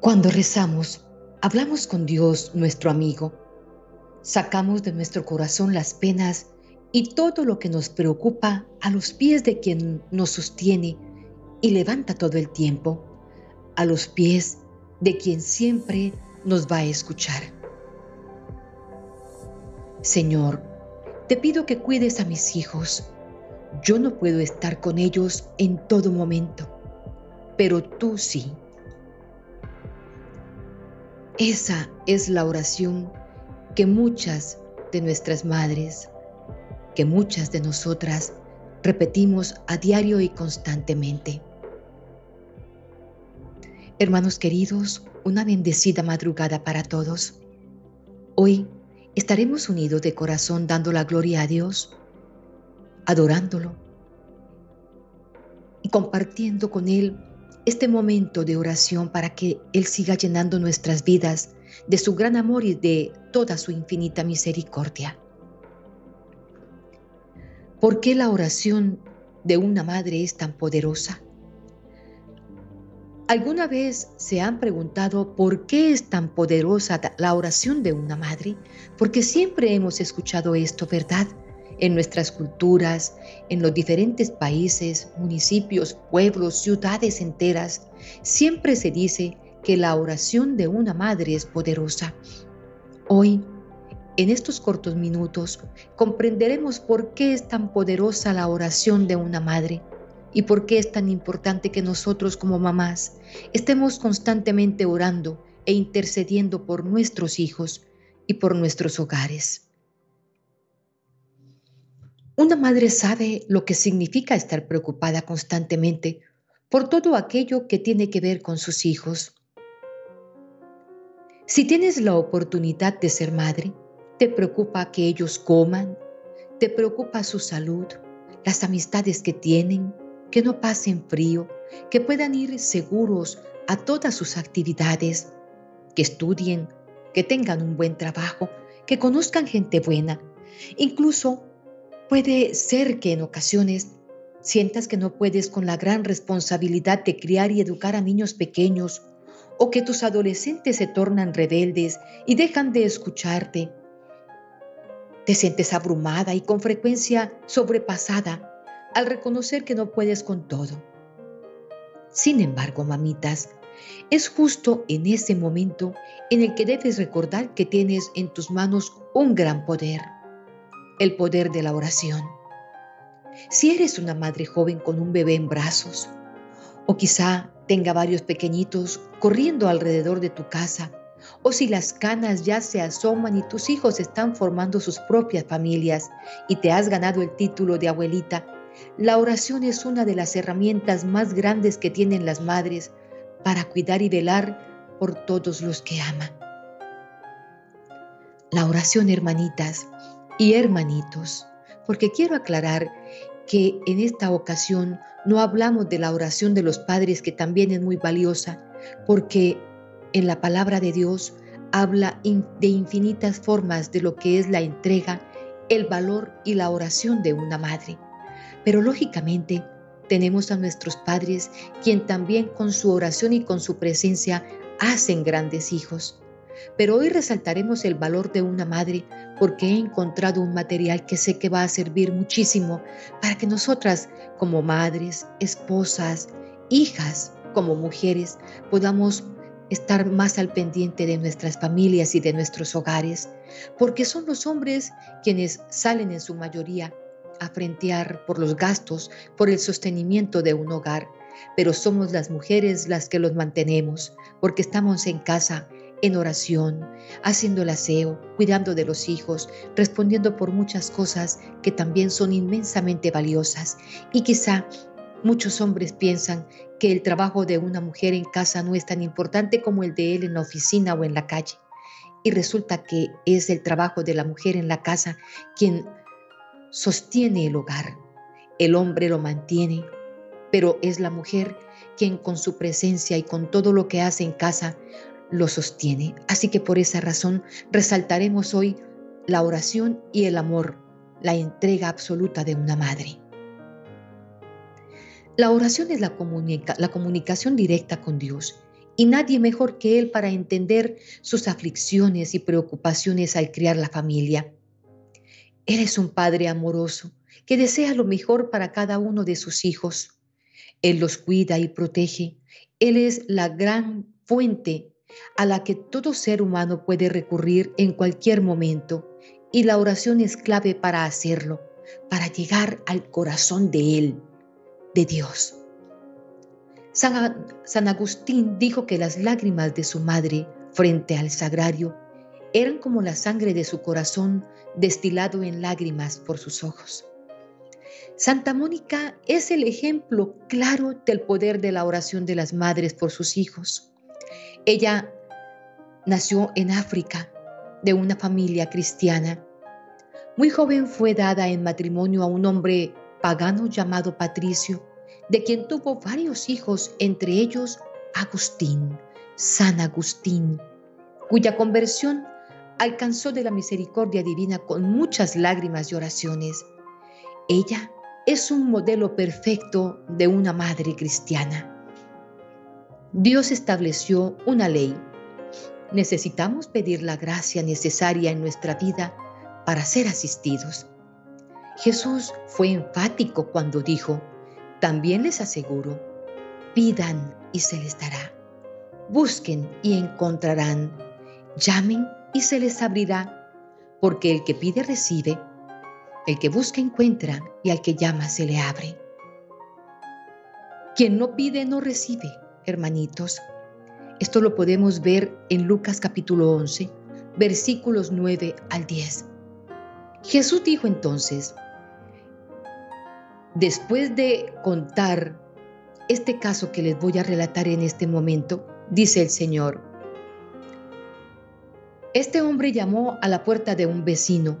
Cuando rezamos, hablamos con Dios, nuestro amigo. Sacamos de nuestro corazón las penas y todo lo que nos preocupa a los pies de quien nos sostiene y levanta todo el tiempo, a los pies de quien siempre nos va a escuchar. Señor, te pido que cuides a mis hijos. Yo no puedo estar con ellos en todo momento, pero tú sí. Esa es la oración que muchas de nuestras madres, que muchas de nosotras repetimos a diario y constantemente. Hermanos queridos, una bendecida madrugada para todos. Hoy estaremos unidos de corazón dando la gloria a Dios, adorándolo y compartiendo con Él este momento de oración para que Él siga llenando nuestras vidas de su gran amor y de toda su infinita misericordia. ¿Por qué la oración de una madre es tan poderosa? ¿Alguna vez se han preguntado por qué es tan poderosa la oración de una madre? Porque siempre hemos escuchado esto, ¿verdad? En nuestras culturas, en los diferentes países, municipios, pueblos, ciudades enteras, siempre se dice que la oración de una madre es poderosa. Hoy, en estos cortos minutos, comprenderemos por qué es tan poderosa la oración de una madre y por qué es tan importante que nosotros como mamás estemos constantemente orando e intercediendo por nuestros hijos y por nuestros hogares. Una madre sabe lo que significa estar preocupada constantemente por todo aquello que tiene que ver con sus hijos. Si tienes la oportunidad de ser madre, te preocupa que ellos coman, te preocupa su salud, las amistades que tienen, que no pasen frío, que puedan ir seguros a todas sus actividades, que estudien, que tengan un buen trabajo, que conozcan gente buena, incluso Puede ser que en ocasiones sientas que no puedes con la gran responsabilidad de criar y educar a niños pequeños o que tus adolescentes se tornan rebeldes y dejan de escucharte. Te sientes abrumada y con frecuencia sobrepasada al reconocer que no puedes con todo. Sin embargo, mamitas, es justo en ese momento en el que debes recordar que tienes en tus manos un gran poder el poder de la oración. Si eres una madre joven con un bebé en brazos, o quizá tenga varios pequeñitos corriendo alrededor de tu casa, o si las canas ya se asoman y tus hijos están formando sus propias familias y te has ganado el título de abuelita, la oración es una de las herramientas más grandes que tienen las madres para cuidar y velar por todos los que aman. La oración, hermanitas, y hermanitos, porque quiero aclarar que en esta ocasión no hablamos de la oración de los padres, que también es muy valiosa, porque en la palabra de Dios habla de infinitas formas de lo que es la entrega, el valor y la oración de una madre. Pero lógicamente tenemos a nuestros padres, quien también con su oración y con su presencia hacen grandes hijos. Pero hoy resaltaremos el valor de una madre porque he encontrado un material que sé que va a servir muchísimo para que nosotras como madres, esposas, hijas, como mujeres, podamos estar más al pendiente de nuestras familias y de nuestros hogares, porque son los hombres quienes salen en su mayoría a frentear por los gastos, por el sostenimiento de un hogar, pero somos las mujeres las que los mantenemos, porque estamos en casa en oración, haciendo el aseo, cuidando de los hijos, respondiendo por muchas cosas que también son inmensamente valiosas. Y quizá muchos hombres piensan que el trabajo de una mujer en casa no es tan importante como el de él en la oficina o en la calle. Y resulta que es el trabajo de la mujer en la casa quien sostiene el hogar. El hombre lo mantiene, pero es la mujer quien con su presencia y con todo lo que hace en casa lo sostiene. Así que por esa razón resaltaremos hoy la oración y el amor, la entrega absoluta de una madre. La oración es la, comunicación directa con Dios y nadie mejor que Él para entender sus aflicciones y preocupaciones al criar la familia. Él es un Padre amoroso que desea lo mejor para cada uno de sus hijos. Él los cuida y protege. Él es la gran fuente a la que todo ser humano puede recurrir en cualquier momento y la oración es clave para hacerlo, para llegar al corazón de Él, de Dios. San, Agustín dijo que las lágrimas de su madre frente al sagrario eran como la sangre de su corazón destilado en lágrimas por sus ojos. Santa Mónica es el ejemplo claro del poder de la oración de las madres por sus hijos. Ella nació en África de una familia cristiana. Muy joven fue dada en matrimonio a un hombre pagano llamado Patricio, de quien tuvo varios hijos, entre ellos Agustín, San Agustín, cuya conversión alcanzó de la misericordia divina con muchas lágrimas y oraciones. Ella es un modelo perfecto de una madre cristiana. Dios estableció una ley. Necesitamos pedir la gracia necesaria en nuestra vida para ser asistidos. Jesús fue enfático cuando dijo, también les aseguro, pidan y se les dará. Busquen y encontrarán. Llamen y se les abrirá. Porque el que pide recibe, el que busca encuentra y al que llama se le abre. Quien no pide no recibe, hermanitos. Esto lo podemos ver en Lucas capítulo 11, versículos 9 al 10. Jesús dijo entonces, Después de contar este caso que les voy a relatar en este momento, dice el Señor, este hombre llamó a la puerta de un vecino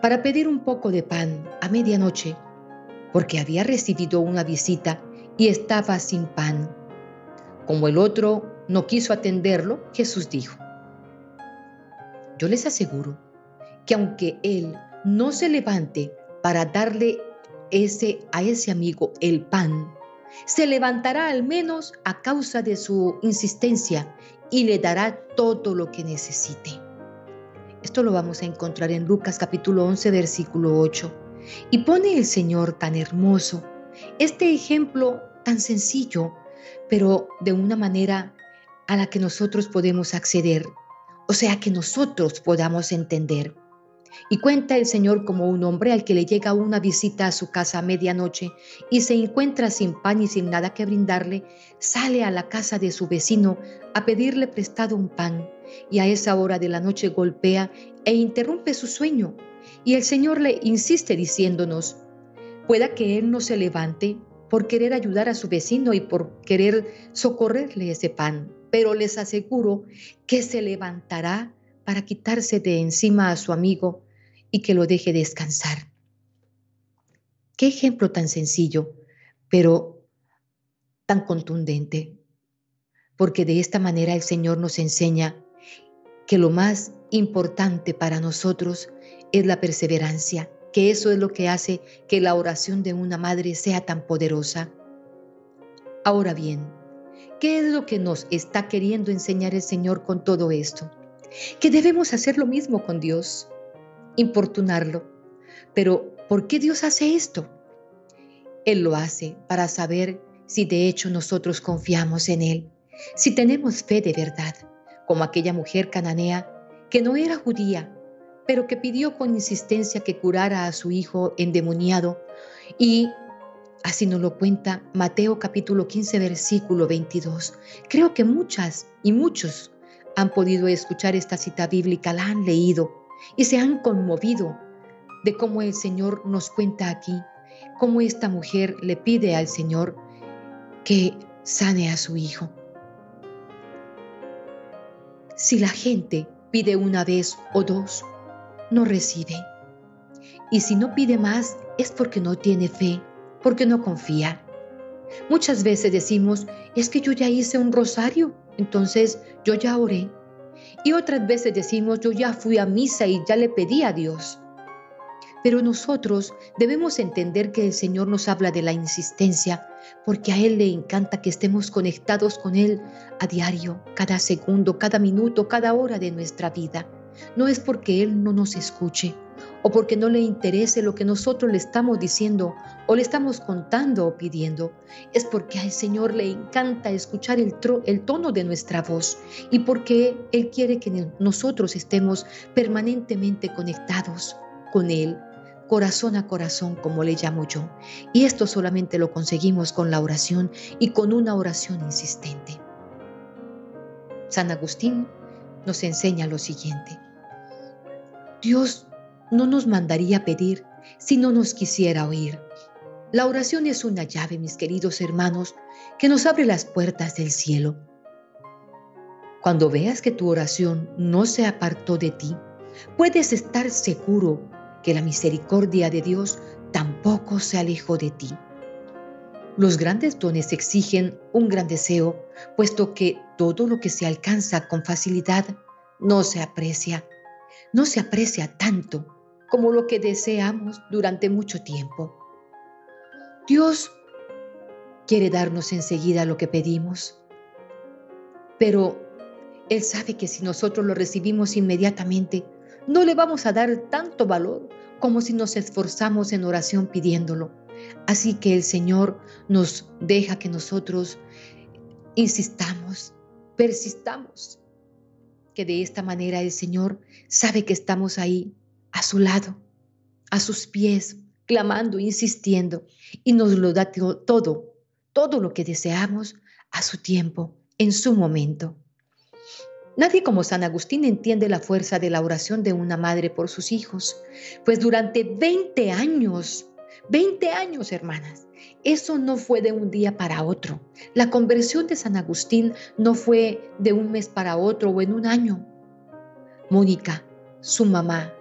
para pedir un poco de pan a medianoche, porque había recibido una visita y estaba sin pan. Como el otro no quiso atenderlo, Jesús dijo, yo les aseguro que aunque él no se levante para darle ese, a ese amigo el pan, se levantará al menos a causa de su insistencia y le dará todo lo que necesite. Esto lo vamos a encontrar en Lucas capítulo 11, versículo 8. Y pone el Señor tan hermoso este ejemplo tan sencillo, pero de una manera a la que nosotros podemos acceder, o sea, que nosotros podamos entender. Y cuenta el Señor como un hombre al que le llega una visita a su casa a medianoche y se encuentra sin pan y sin nada que brindarle, sale a la casa de su vecino a pedirle prestado un pan y a esa hora de la noche golpea e interrumpe su sueño. Y el Señor le insiste diciéndonos, pueda que Él no se levante por querer ayudar a su vecino y por querer socorrerle ese pan, pero les aseguro que se levantará para quitarse de encima a su amigo y que lo deje descansar. Qué ejemplo tan sencillo, pero tan contundente, porque de esta manera el Señor nos enseña que lo más importante para nosotros es la perseverancia, que eso es lo que hace que la oración de una madre sea tan poderosa. Ahora bien, ¿qué es lo que nos está queriendo enseñar el Señor con todo esto? que debemos hacer lo mismo con Dios, importunarlo. Pero, ¿por qué Dios hace esto? Él lo hace para saber si de hecho nosotros confiamos en Él, si tenemos fe de verdad, como aquella mujer cananea que no era judía, pero que pidió con insistencia que curara a su hijo endemoniado y Así nos lo cuenta Mateo capítulo 15 versículo 22. Creo que muchas y muchos han podido escuchar esta cita bíblica, la han leído y se han conmovido de cómo el Señor nos cuenta aquí, cómo esta mujer le pide al Señor que sane a su hijo. Si la gente pide una vez o dos, no recibe. Y si no pide más, es porque no tiene fe, porque no confía. Muchas veces decimos, es que yo ya hice un rosario, entonces yo ya oré. Y otras veces decimos, yo ya fui a misa y ya le pedí a Dios. Pero nosotros debemos entender que el Señor nos habla de la insistencia porque a Él le encanta que estemos conectados con Él a diario, cada segundo, cada minuto, cada hora de nuestra vida. No es porque Él no nos escuche o porque no le interese lo que nosotros le estamos diciendo o le estamos contando o pidiendo. Es porque al Señor le encanta escuchar el, tono de nuestra voz y porque Él quiere que nosotros estemos permanentemente conectados con Él corazón a corazón, como le llamo yo. Y esto solamente lo conseguimos con la oración y con una oración insistente. San Agustín nos enseña lo siguiente. Dios no nos mandaría pedir si no nos quisiera oír. La oración es una llave, mis queridos hermanos, que nos abre las puertas del cielo. Cuando veas que tu oración no se apartó de ti, puedes estar seguro que la misericordia de Dios tampoco se alejó de ti. Los grandes dones exigen un gran deseo, puesto que todo lo que se alcanza con facilidad no se aprecia. No se aprecia tanto como lo que deseamos durante mucho tiempo. Dios quiere darnos enseguida lo que pedimos, pero Él sabe que si nosotros lo recibimos inmediatamente, no le vamos a dar tanto valor como si nos esforzamos en oración pidiéndolo. Así que el Señor nos deja que nosotros insistamos, persistamos, que de esta manera el Señor sabe que estamos ahí, a su lado, a sus pies, clamando, insistiendo, y nos lo da todo, todo lo que deseamos a su tiempo, en su momento. Nadie como San Agustín entiende la fuerza de la oración de una madre por sus hijos, pues durante 20 años, 20 años hermanas, eso no fue de un día para otro. La conversión de San Agustín no fue de un mes para otro o en un año. Mónica, su mamá,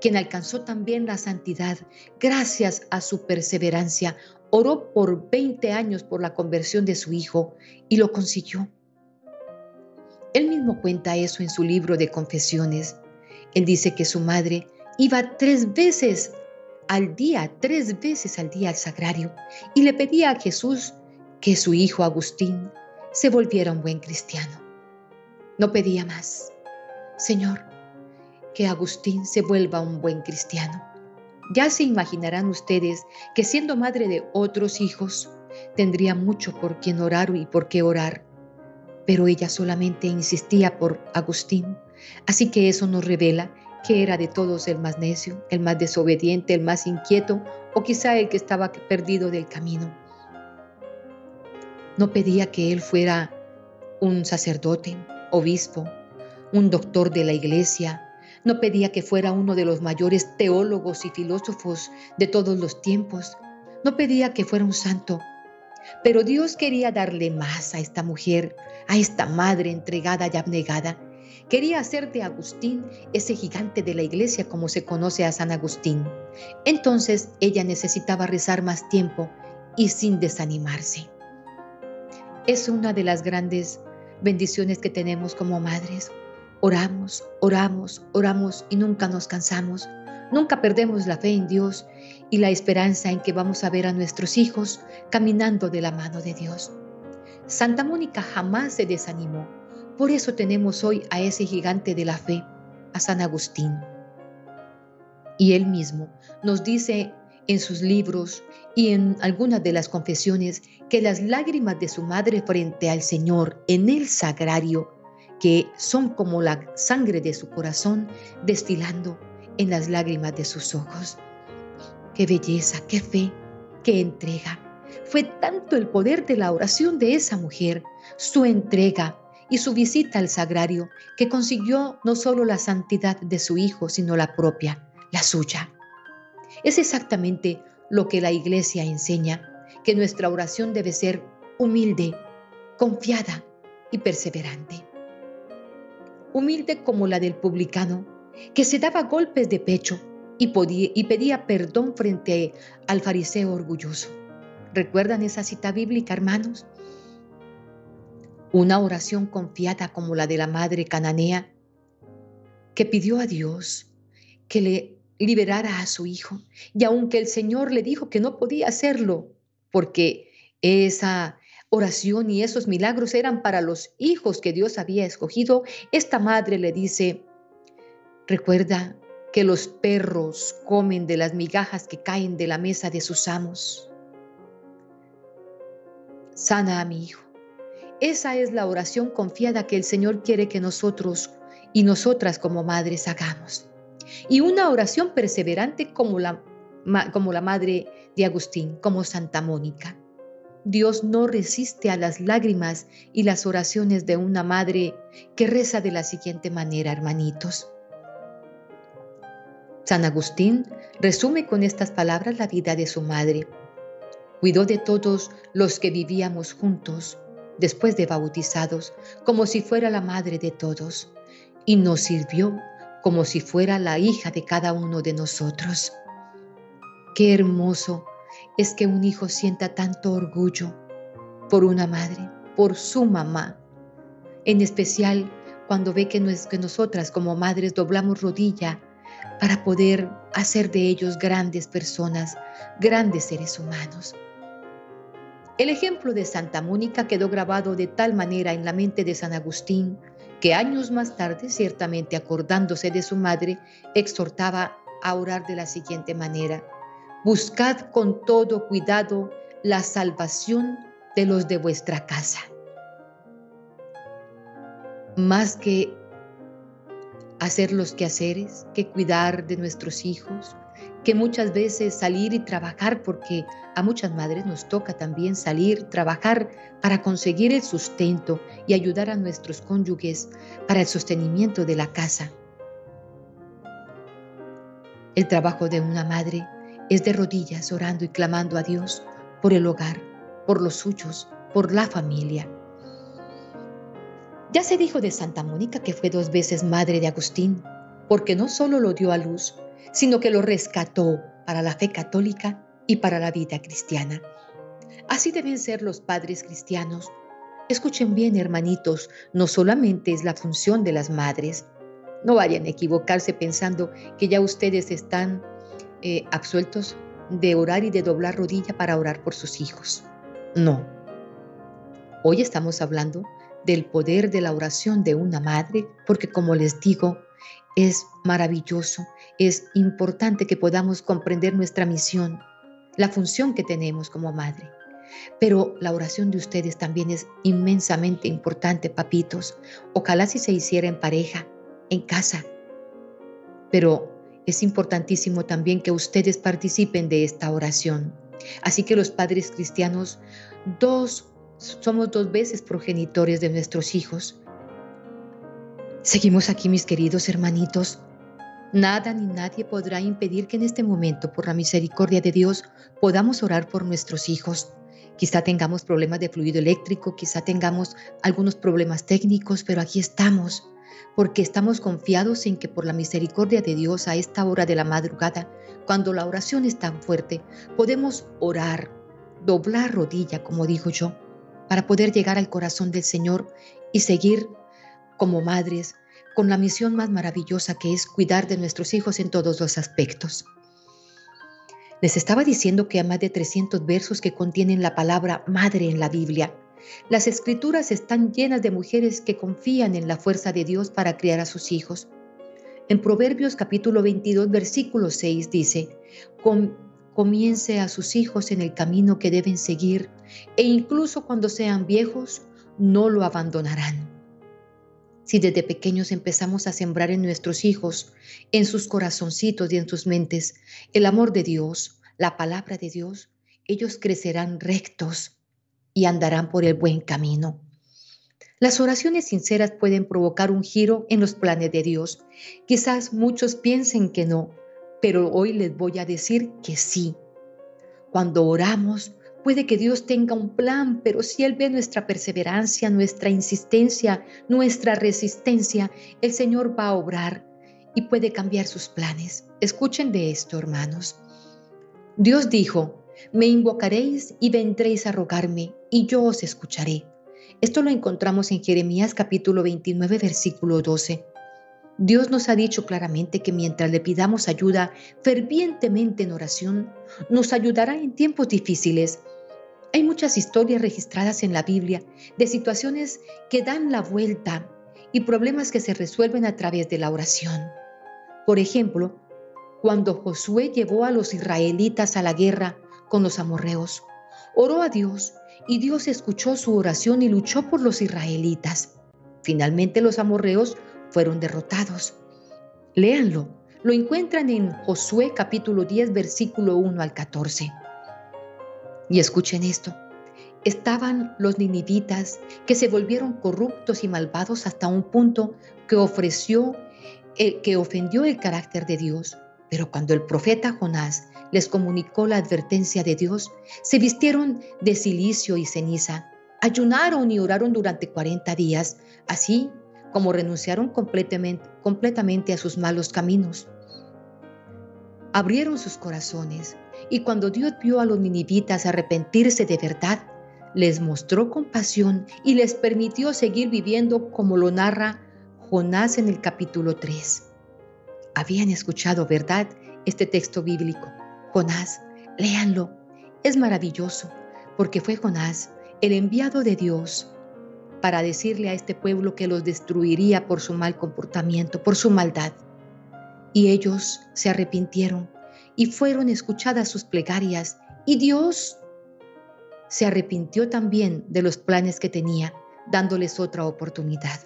quien alcanzó también la santidad gracias a su perseverancia, oró por 20 años por la conversión de su hijo y lo consiguió. Él mismo cuenta eso en su libro de confesiones. Él dice que su madre iba tres veces al día, tres veces al día al sagrario y le pedía a Jesús que su hijo Agustín se volviera un buen cristiano. No pedía más. Señor, que Agustín se vuelva un buen cristiano. Ya se imaginarán ustedes que siendo madre de otros hijos, tendría mucho por quien orar y por qué orar pero ella solamente insistía por Agustín. Así que eso nos revela que era de todos el más necio, el más desobediente, el más inquieto o quizá el que estaba perdido del camino. No pedía que él fuera un sacerdote, obispo, un doctor de la iglesia, no pedía que fuera uno de los mayores teólogos y filósofos de todos los tiempos, no pedía que fuera un santo, pero Dios quería darle más a esta mujer, a esta madre entregada y abnegada. Quería hacer de Agustín ese gigante de la iglesia como se conoce a San Agustín. Entonces ella necesitaba rezar más tiempo y sin desanimarse. Es una de las grandes bendiciones que tenemos como madres. Oramos, oramos, oramos y nunca nos cansamos. Nunca perdemos la fe en Dios y la esperanza en que vamos a ver a nuestros hijos caminando de la mano de Dios. Santa Mónica jamás se desanimó. Por eso tenemos hoy a ese gigante de la fe, a San Agustín. Y él mismo nos dice en sus libros y en algunas de las confesiones que las lágrimas de su madre frente al Señor en el sagrario, que son como la sangre de su corazón destilando en las lágrimas de sus ojos. Qué belleza, qué fe, qué entrega. Fue tanto el poder de la oración de esa mujer, su entrega y su visita al sagrario, que consiguió no solo la santidad de su hijo, sino la propia, la suya. Es exactamente lo que la iglesia enseña, que nuestra oración debe ser humilde, confiada y perseverante. Humilde como la del publicano, que se daba golpes de pecho y, y pedía perdón frente al fariseo orgulloso. ¿Recuerdan esa cita bíblica, hermanos? Una oración confiada como la de la madre cananea que pidió a Dios que le liberara a su hijo y aunque el Señor le dijo que no podía hacerlo porque esa oración y esos milagros eran para los hijos que Dios había escogido, esta madre le dice, recuerda que los perros comen de las migajas que caen de la mesa de sus amos. Sana a mi hijo. Esa es la oración confiada que el Señor quiere que nosotros y nosotras como madres hagamos. Y una oración perseverante como la, como la madre de Agustín, como Santa Mónica. Dios no resiste a las lágrimas y las oraciones de una madre que reza de la siguiente manera, hermanitos. San Agustín resume con estas palabras la vida de su madre. Cuidó de todos los que vivíamos juntos, después de bautizados, como si fuera la madre de todos, y nos sirvió como si fuera la hija de cada uno de nosotros. Qué hermoso es que un hijo sienta tanto orgullo por una madre, por su mamá, en especial cuando ve que, que nosotras como madres doblamos rodilla para poder hacer de ellos grandes personas, grandes seres humanos. El ejemplo de Santa Mónica quedó grabado de tal manera en la mente de San Agustín que años más tarde, ciertamente acordándose de su madre, exhortaba a orar de la siguiente manera. Buscad con todo cuidado la salvación de los de vuestra casa. Más que hacer los quehaceres, que cuidar de nuestros hijos, que muchas veces salir y trabajar, porque a muchas madres nos toca también salir, trabajar para conseguir el sustento y ayudar a nuestros cónyuges para el sostenimiento de la casa. El trabajo de una madre es de rodillas orando y clamando a Dios por el hogar, por los suyos, por la familia. Ya se dijo de Santa Mónica que fue dos veces madre de Agustín, porque no solo lo dio a luz, sino que lo rescató para la fe católica y para la vida cristiana. Así deben ser los padres cristianos. Escuchen bien, hermanitos, no solamente es la función de las madres. No vayan a equivocarse pensando que ya ustedes están eh, absueltos de orar y de doblar rodilla para orar por sus hijos. No. Hoy estamos hablando del poder de la oración de una madre, porque como les digo, es maravilloso, es importante que podamos comprender nuestra misión, la función que tenemos como madre. Pero la oración de ustedes también es inmensamente importante, papitos. Ojalá si se hiciera en pareja, en casa. Pero es importantísimo también que ustedes participen de esta oración. Así que los padres cristianos, dos, somos dos veces progenitores de nuestros hijos. Seguimos aquí, mis queridos hermanitos. Nada ni nadie podrá impedir que en este momento, por la misericordia de Dios, podamos orar por nuestros hijos. Quizá tengamos problemas de fluido eléctrico, quizá tengamos algunos problemas técnicos, pero aquí estamos porque estamos confiados en que por la misericordia de Dios a esta hora de la madrugada, cuando la oración es tan fuerte, podemos orar, doblar rodilla, como digo yo, para poder llegar al corazón del Señor y seguir como madres con la misión más maravillosa que es cuidar de nuestros hijos en todos los aspectos. Les estaba diciendo que hay más de 300 versos que contienen la palabra madre en la Biblia. Las escrituras están llenas de mujeres que confían en la fuerza de Dios para criar a sus hijos. En Proverbios capítulo 22, versículo 6 dice, comience a sus hijos en el camino que deben seguir e incluso cuando sean viejos, no lo abandonarán. Si desde pequeños empezamos a sembrar en nuestros hijos, en sus corazoncitos y en sus mentes, el amor de Dios, la palabra de Dios, ellos crecerán rectos, y andarán por el buen camino. Las oraciones sinceras pueden provocar un giro en los planes de Dios. Quizás muchos piensen que no, pero hoy les voy a decir que sí. Cuando oramos, puede que Dios tenga un plan, pero si Él ve nuestra perseverancia, nuestra insistencia, nuestra resistencia, el Señor va a obrar y puede cambiar sus planes. Escuchen de esto, hermanos. Dios dijo, me invocaréis y vendréis a rogarme, y yo os escucharé. Esto lo encontramos en Jeremías capítulo 29, versículo 12. Dios nos ha dicho claramente que mientras le pidamos ayuda fervientemente en oración, nos ayudará en tiempos difíciles. Hay muchas historias registradas en la Biblia de situaciones que dan la vuelta y problemas que se resuelven a través de la oración. Por ejemplo, cuando Josué llevó a los israelitas a la guerra con los amorreos, oró a Dios y Dios escuchó su oración y luchó por los israelitas. Finalmente los amorreos fueron derrotados. Léanlo, lo encuentran en Josué capítulo 10 versículo 1 al 14. Y escuchen esto. Estaban los ninivitas que se volvieron corruptos y malvados hasta un punto que ofreció el, que ofendió el carácter de Dios. Pero cuando el profeta Jonás les comunicó la advertencia de Dios, se vistieron de silicio y ceniza, ayunaron y oraron durante 40 días, así como renunciaron completamente, completamente a sus malos caminos. Abrieron sus corazones y cuando Dios vio a los ninivitas arrepentirse de verdad, les mostró compasión y les permitió seguir viviendo como lo narra Jonás en el capítulo 3. Habían escuchado, ¿verdad?, este texto bíblico. Jonás, léanlo. Es maravilloso, porque fue Jonás, el enviado de Dios, para decirle a este pueblo que los destruiría por su mal comportamiento, por su maldad. Y ellos se arrepintieron y fueron escuchadas sus plegarias y Dios se arrepintió también de los planes que tenía, dándoles otra oportunidad.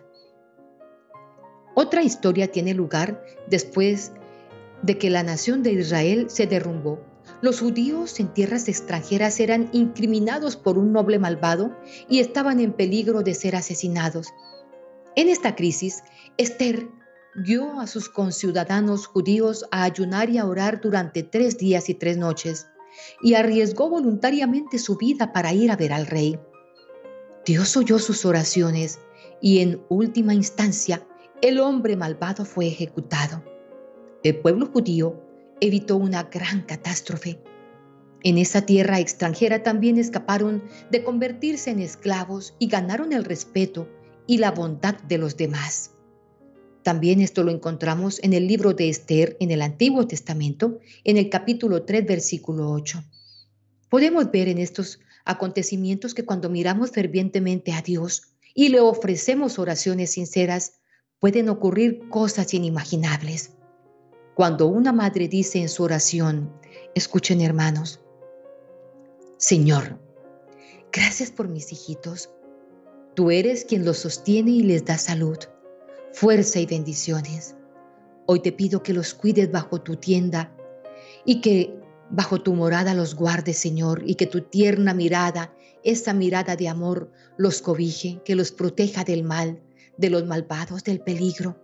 Otra historia tiene lugar después de que la nación de Israel se derrumbó. Los judíos en tierras extranjeras eran incriminados por un noble malvado y estaban en peligro de ser asesinados. En esta crisis, Esther guió a sus conciudadanos judíos a ayunar y a orar durante tres días y tres noches, y arriesgó voluntariamente su vida para ir a ver al rey. Dios oyó sus oraciones y en última instancia el hombre malvado fue ejecutado. El pueblo judío evitó una gran catástrofe. En esa tierra extranjera también escaparon de convertirse en esclavos y ganaron el respeto y la bondad de los demás. También esto lo encontramos en el libro de Esther en el Antiguo Testamento, en el capítulo 3, versículo 8. Podemos ver en estos acontecimientos que cuando miramos fervientemente a Dios y le ofrecemos oraciones sinceras, pueden ocurrir cosas inimaginables. Cuando una madre dice en su oración, escuchen hermanos, Señor, gracias por mis hijitos. Tú eres quien los sostiene y les da salud, fuerza y bendiciones. Hoy te pido que los cuides bajo tu tienda y que bajo tu morada los guardes, Señor, y que tu tierna mirada, esa mirada de amor, los cobije, que los proteja del mal, de los malvados, del peligro.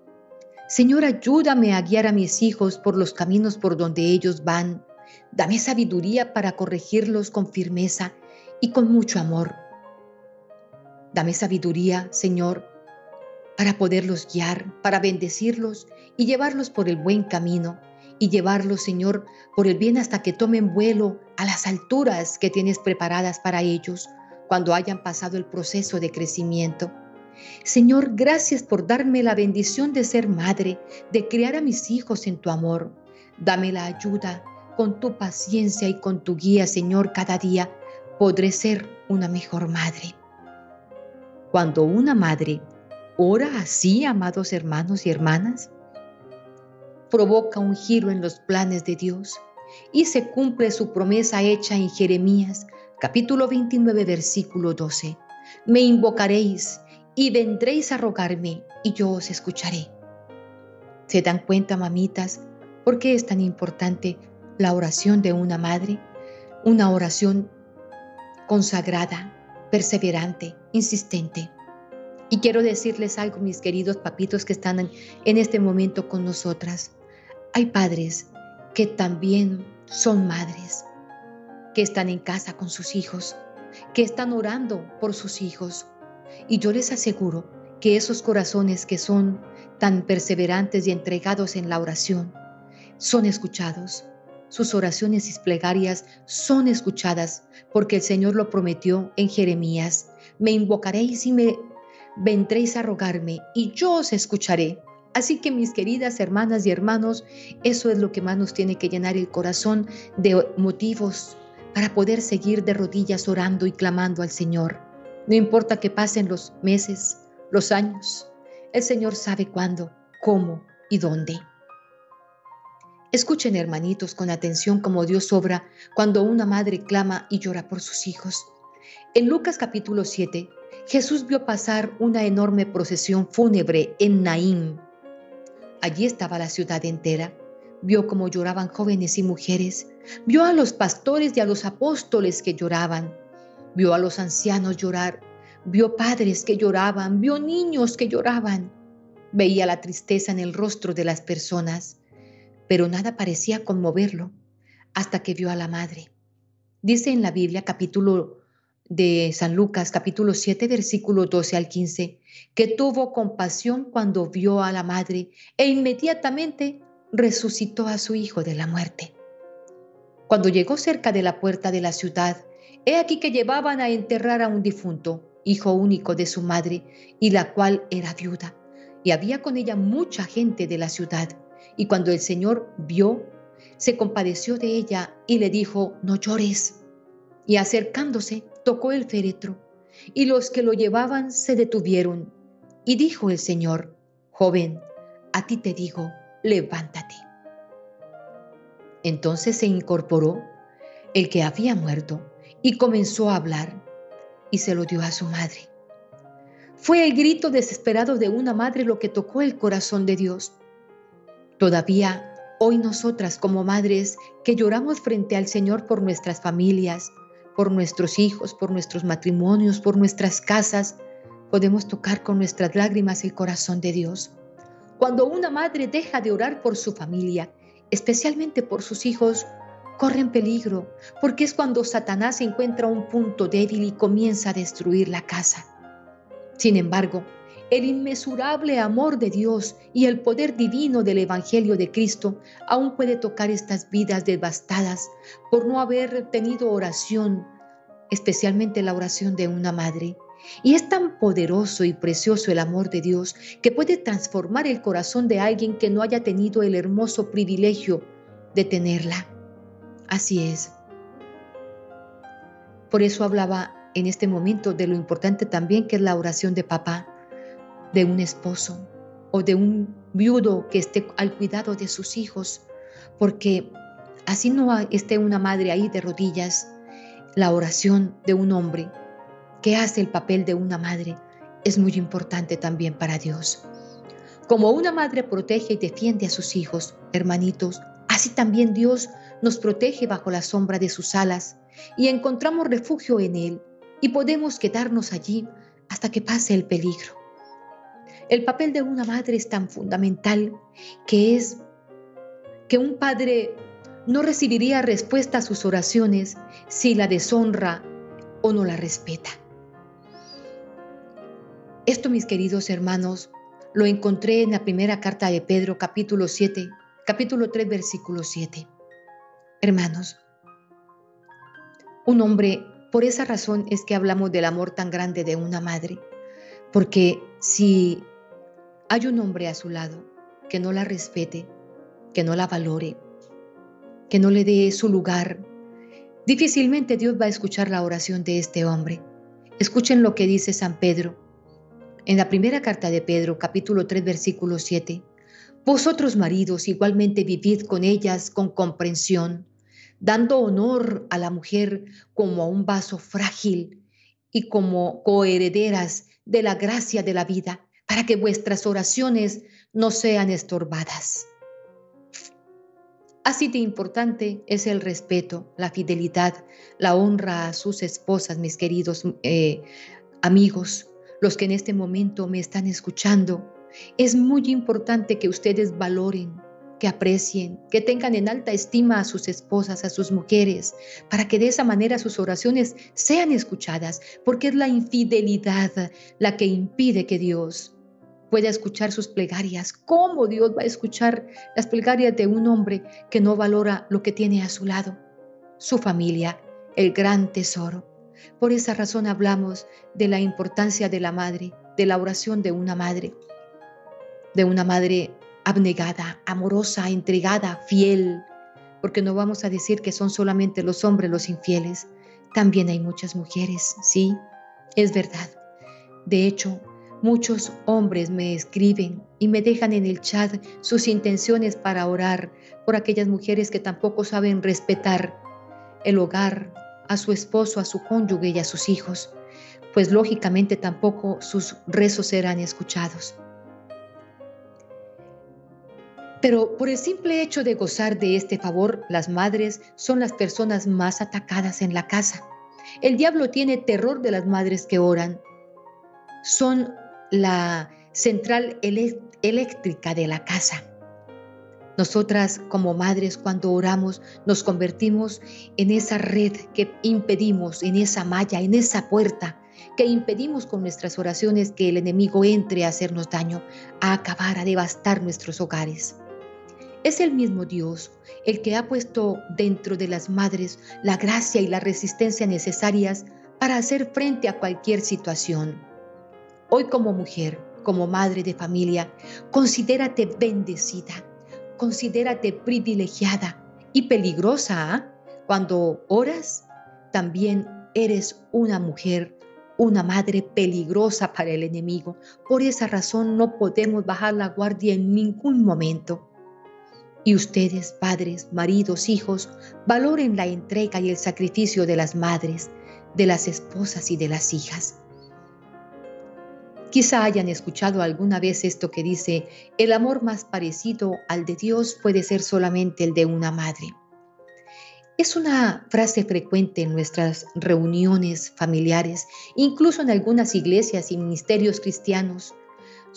Señor, ayúdame a guiar a mis hijos por los caminos por donde ellos van. Dame sabiduría para corregirlos con firmeza y con mucho amor. Dame sabiduría, Señor, para poderlos guiar, para bendecirlos y llevarlos por el buen camino y llevarlos, Señor, por el bien hasta que tomen vuelo a las alturas que tienes preparadas para ellos cuando hayan pasado el proceso de crecimiento. Señor, gracias por darme la bendición de ser madre, de criar a mis hijos en tu amor. Dame la ayuda, con tu paciencia y con tu guía, Señor, cada día podré ser una mejor madre. Cuando una madre ora así, amados hermanos y hermanas, provoca un giro en los planes de Dios y se cumple su promesa hecha en Jeremías capítulo 29 versículo 12. Me invocaréis y vendréis a rogarme y yo os escucharé. ¿Se dan cuenta, mamitas, por qué es tan importante la oración de una madre? Una oración consagrada, perseverante, insistente. Y quiero decirles algo, mis queridos papitos que están en este momento con nosotras. Hay padres que también son madres, que están en casa con sus hijos, que están orando por sus hijos, y yo les aseguro que esos corazones que son tan perseverantes y entregados en la oración son escuchados. Sus oraciones y plegarias son escuchadas porque el Señor lo prometió en Jeremías. Me invocaréis y me vendréis a rogarme y yo os escucharé. Así que mis queridas hermanas y hermanos, eso es lo que más nos tiene que llenar el corazón de motivos para poder seguir de rodillas orando y clamando al Señor. No importa que pasen los meses, los años, el Señor sabe cuándo, cómo y dónde. Escuchen, hermanitos, con atención cómo Dios obra cuando una madre clama y llora por sus hijos. En Lucas capítulo 7, Jesús vio pasar una enorme procesión fúnebre en Naín. Allí estaba la ciudad entera. Vio cómo lloraban jóvenes y mujeres. Vio a los pastores y a los apóstoles que lloraban. Vio a los ancianos llorar. Vio padres que lloraban. Vio niños que lloraban. Veía la tristeza en el rostro de las personas pero nada parecía conmoverlo hasta que vio a la madre. Dice en la Biblia, capítulo de San Lucas, capítulo 7, versículo 12 al 15, que tuvo compasión cuando vio a la madre e inmediatamente resucitó a su hijo de la muerte. Cuando llegó cerca de la puerta de la ciudad, he aquí que llevaban a enterrar a un difunto, hijo único de su madre, y la cual era viuda, y había con ella mucha gente de la ciudad. Y cuando el Señor vio, se compadeció de ella y le dijo, no llores. Y acercándose, tocó el féretro, y los que lo llevaban se detuvieron. Y dijo el Señor, joven, a ti te digo, levántate. Entonces se incorporó el que había muerto y comenzó a hablar y se lo dio a su madre. Fue el grito desesperado de una madre lo que tocó el corazón de Dios. Todavía hoy nosotras como madres que lloramos frente al Señor por nuestras familias, por nuestros hijos, por nuestros matrimonios, por nuestras casas, podemos tocar con nuestras lágrimas el corazón de Dios. Cuando una madre deja de orar por su familia, especialmente por sus hijos, corre en peligro, porque es cuando Satanás encuentra un punto débil y comienza a destruir la casa. Sin embargo, el inmesurable amor de Dios y el poder divino del Evangelio de Cristo aún puede tocar estas vidas devastadas por no haber tenido oración, especialmente la oración de una madre. Y es tan poderoso y precioso el amor de Dios que puede transformar el corazón de alguien que no haya tenido el hermoso privilegio de tenerla. Así es. Por eso hablaba en este momento de lo importante también que es la oración de papá de un esposo o de un viudo que esté al cuidado de sus hijos, porque así no esté una madre ahí de rodillas, la oración de un hombre que hace el papel de una madre es muy importante también para Dios. Como una madre protege y defiende a sus hijos, hermanitos, así también Dios nos protege bajo la sombra de sus alas y encontramos refugio en Él y podemos quedarnos allí hasta que pase el peligro. El papel de una madre es tan fundamental que es que un padre no recibiría respuesta a sus oraciones si la deshonra o no la respeta. Esto, mis queridos hermanos, lo encontré en la primera carta de Pedro, capítulo 7, capítulo 3, versículo 7. Hermanos, un hombre, por esa razón es que hablamos del amor tan grande de una madre, porque si hay un hombre a su lado que no la respete, que no la valore, que no le dé su lugar, difícilmente Dios va a escuchar la oración de este hombre. Escuchen lo que dice San Pedro. En la primera carta de Pedro, capítulo 3, versículo 7. Vosotros maridos igualmente vivid con ellas con comprensión, dando honor a la mujer como a un vaso frágil y como coherederas de la gracia de la vida para que vuestras oraciones no sean estorbadas. Así de importante es el respeto, la fidelidad, la honra a sus esposas, mis queridos eh, amigos, los que en este momento me están escuchando. Es muy importante que ustedes valoren, que aprecien, que tengan en alta estima a sus esposas, a sus mujeres, para que de esa manera sus oraciones sean escuchadas, porque es la infidelidad la que impide que Dios puede escuchar sus plegarias. ¿Cómo Dios va a escuchar las plegarias de un hombre que no valora lo que tiene a su lado? Su familia, el gran tesoro. Por esa razón hablamos de la importancia de la madre, de la oración de una madre, de una madre abnegada, amorosa, entregada, fiel, porque no vamos a decir que son solamente los hombres los infieles, también hay muchas mujeres, sí, es verdad. De hecho, muchos hombres me escriben y me dejan en el chat sus intenciones para orar por aquellas mujeres que tampoco saben respetar el hogar, a su esposo, a su cónyuge y a sus hijos, pues lógicamente tampoco sus rezos serán escuchados. Pero por el simple hecho de gozar de este favor, las madres son las personas más atacadas en la casa. El diablo tiene terror de las madres que oran. Son la central eléctrica de la casa. Nosotras como madres cuando oramos nos convertimos en esa red que impedimos, en esa malla, en esa puerta que impedimos con nuestras oraciones que el enemigo entre a hacernos daño, a acabar, a devastar nuestros hogares. Es el mismo Dios el que ha puesto dentro de las madres la gracia y la resistencia necesarias para hacer frente a cualquier situación. Hoy como mujer, como madre de familia, considérate bendecida considérate privilegiada y peligrosa. ¿ah? Cuando oras, también eres una mujer, una madre peligrosa para el enemigo. Por esa razón no podemos bajar la guardia en ningún momento. Y ustedes, padres, maridos, hijos, valoren la entrega y el sacrificio de las madres, de las esposas y de las hijas. Quizá hayan escuchado alguna vez esto que dice, el amor más parecido al de Dios puede ser solamente el de una madre. Es una frase frecuente en nuestras reuniones familiares, incluso en algunas iglesias y ministerios cristianos.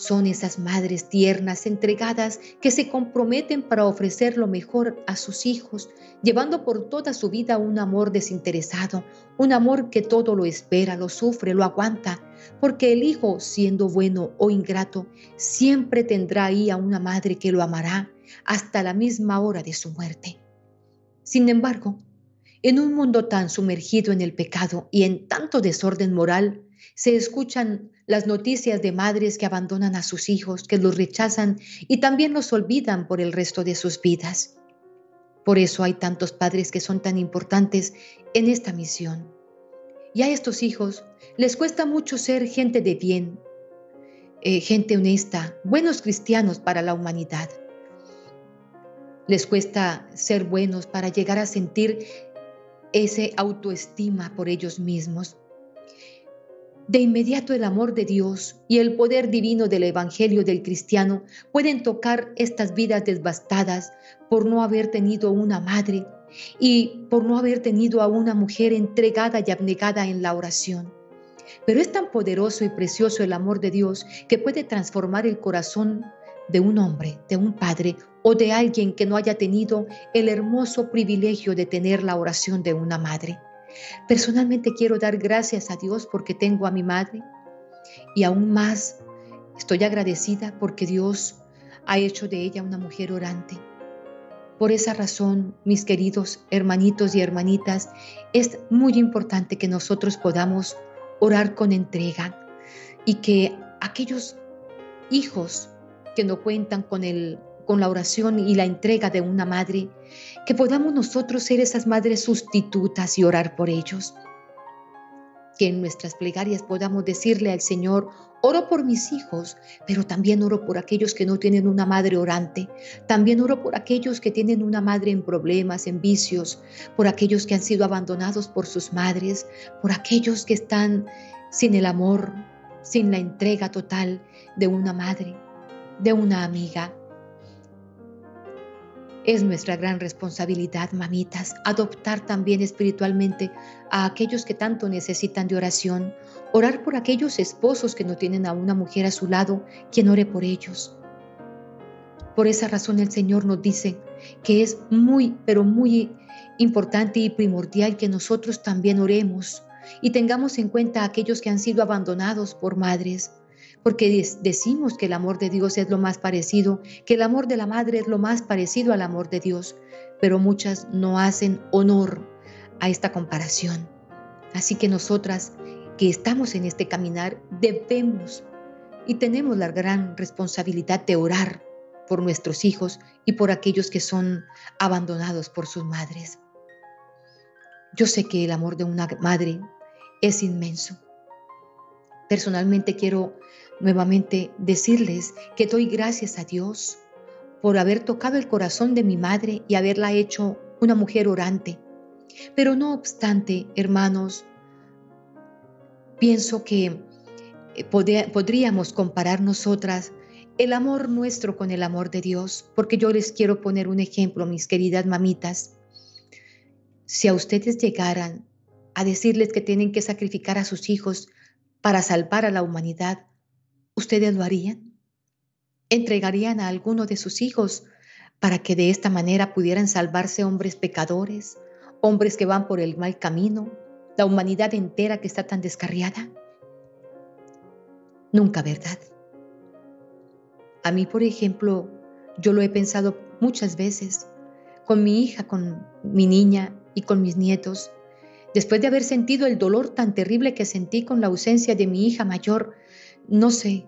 Son esas madres tiernas, entregadas, que se comprometen para ofrecer lo mejor a sus hijos, llevando por toda su vida un amor desinteresado, un amor que todo lo espera, lo sufre, lo aguanta, porque el hijo, siendo bueno o ingrato, siempre tendrá ahí a una madre que lo amará hasta la misma hora de su muerte. Sin embargo, en un mundo tan sumergido en el pecado y en tanto desorden moral, se escuchan las noticias de madres que abandonan a sus hijos, que los rechazan y también los olvidan por el resto de sus vidas. Por eso hay tantos padres que son tan importantes en esta misión. Y a estos hijos les cuesta mucho ser gente de bien, eh, gente honesta, buenos cristianos para la humanidad. Les cuesta ser buenos para llegar a sentir ese autoestima por ellos mismos. De inmediato el amor de Dios y el poder divino del Evangelio del cristiano pueden tocar estas vidas devastadas por no haber tenido una madre y por no haber tenido a una mujer entregada y abnegada en la oración. Pero es tan poderoso y precioso el amor de Dios que puede transformar el corazón de un hombre, de un padre o de alguien que no haya tenido el hermoso privilegio de tener la oración de una madre. Personalmente quiero dar gracias a Dios porque tengo a mi madre y aún más estoy agradecida porque Dios ha hecho de ella una mujer orante. Por esa razón, mis queridos hermanitos y hermanitas, es muy importante que nosotros podamos orar con entrega y que aquellos hijos que no cuentan con el con la oración y la entrega de una madre, que podamos nosotros ser esas madres sustitutas y orar por ellos. Que en nuestras plegarias podamos decirle al Señor, oro por mis hijos, pero también oro por aquellos que no tienen una madre orante, también oro por aquellos que tienen una madre en problemas, en vicios, por aquellos que han sido abandonados por sus madres, por aquellos que están sin el amor, sin la entrega total de una madre, de una amiga. Es nuestra gran responsabilidad, mamitas, adoptar también espiritualmente a aquellos que tanto necesitan de oración, orar por aquellos esposos que no tienen a una mujer a su lado, quien ore por ellos. Por esa razón el Señor nos dice que es muy, pero muy importante y primordial que nosotros también oremos y tengamos en cuenta a aquellos que han sido abandonados por madres, porque decimos que el amor de Dios es lo más parecido, que el amor de la madre es lo más parecido al amor de Dios, pero muchas no hacen honor a esta comparación. Así que nosotras que estamos en este caminar debemos y tenemos la gran responsabilidad de orar por nuestros hijos y por aquellos que son abandonados por sus madres. Yo sé que el amor de una madre es inmenso. Personalmente quiero nuevamente decirles que doy gracias a Dios por haber tocado el corazón de mi madre y haberla hecho una mujer orante. Pero no obstante, hermanos, pienso que eh, podríamos comparar nosotras el amor nuestro con el amor de Dios, porque yo les quiero poner un ejemplo, mis queridas mamitas. Si a ustedes llegaran a decirles que tienen que sacrificar a sus hijos para salvar a la humanidad, ¿ustedes lo harían? ¿Entregarían a alguno de sus hijos para que de esta manera pudieran salvarse hombres pecadores, hombres que van por el mal camino, la humanidad entera que está tan descarriada? Nunca, ¿verdad? A mí, por ejemplo, yo lo he pensado muchas veces con mi hija, con mi niña y con mis nietos. Después de haber sentido el dolor tan terrible que sentí con la ausencia de mi hija mayor, no sé,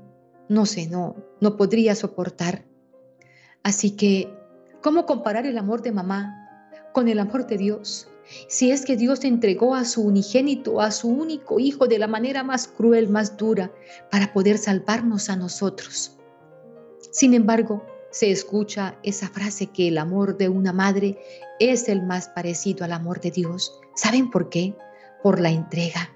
no sé, no, no podría soportar. Así que, ¿cómo comparar el amor de mamá con el amor de Dios? Si es que Dios entregó a su unigénito, a su único hijo de la manera más cruel, más dura, para poder salvarnos a nosotros. Sin embargo, se escucha esa frase que el amor de una madre es el más parecido al amor de Dios. ¿Saben por qué? Por la entrega.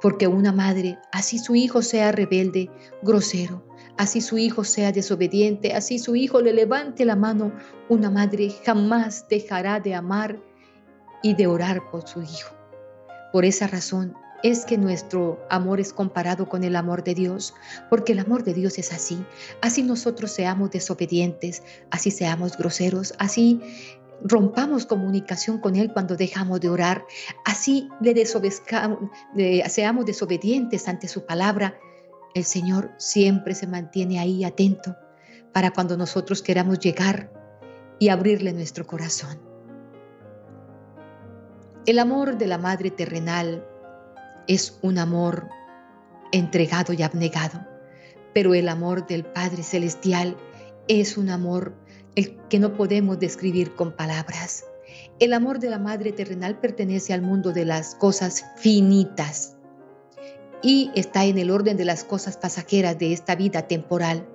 Porque una madre, así su hijo sea rebelde, grosero, así su hijo sea desobediente, así su hijo le levante la mano, una madre jamás dejará de amar y de orar por su hijo. Por esa razón es que nuestro amor es comparado con el amor de Dios, porque el amor de Dios es así. Así nosotros seamos desobedientes, así seamos groseros, así rompamos comunicación con Él cuando dejamos de orar, así le seamos desobedientes ante su palabra, el Señor siempre se mantiene ahí atento para cuando nosotros queramos llegar y abrirle nuestro corazón. El amor de la Madre terrenal es un amor entregado y abnegado, pero el amor del Padre Celestial es un amor el que no podemos describir con palabras. El amor de la Madre terrenal pertenece al mundo de las cosas finitas y está en el orden de las cosas pasajeras de esta vida temporal.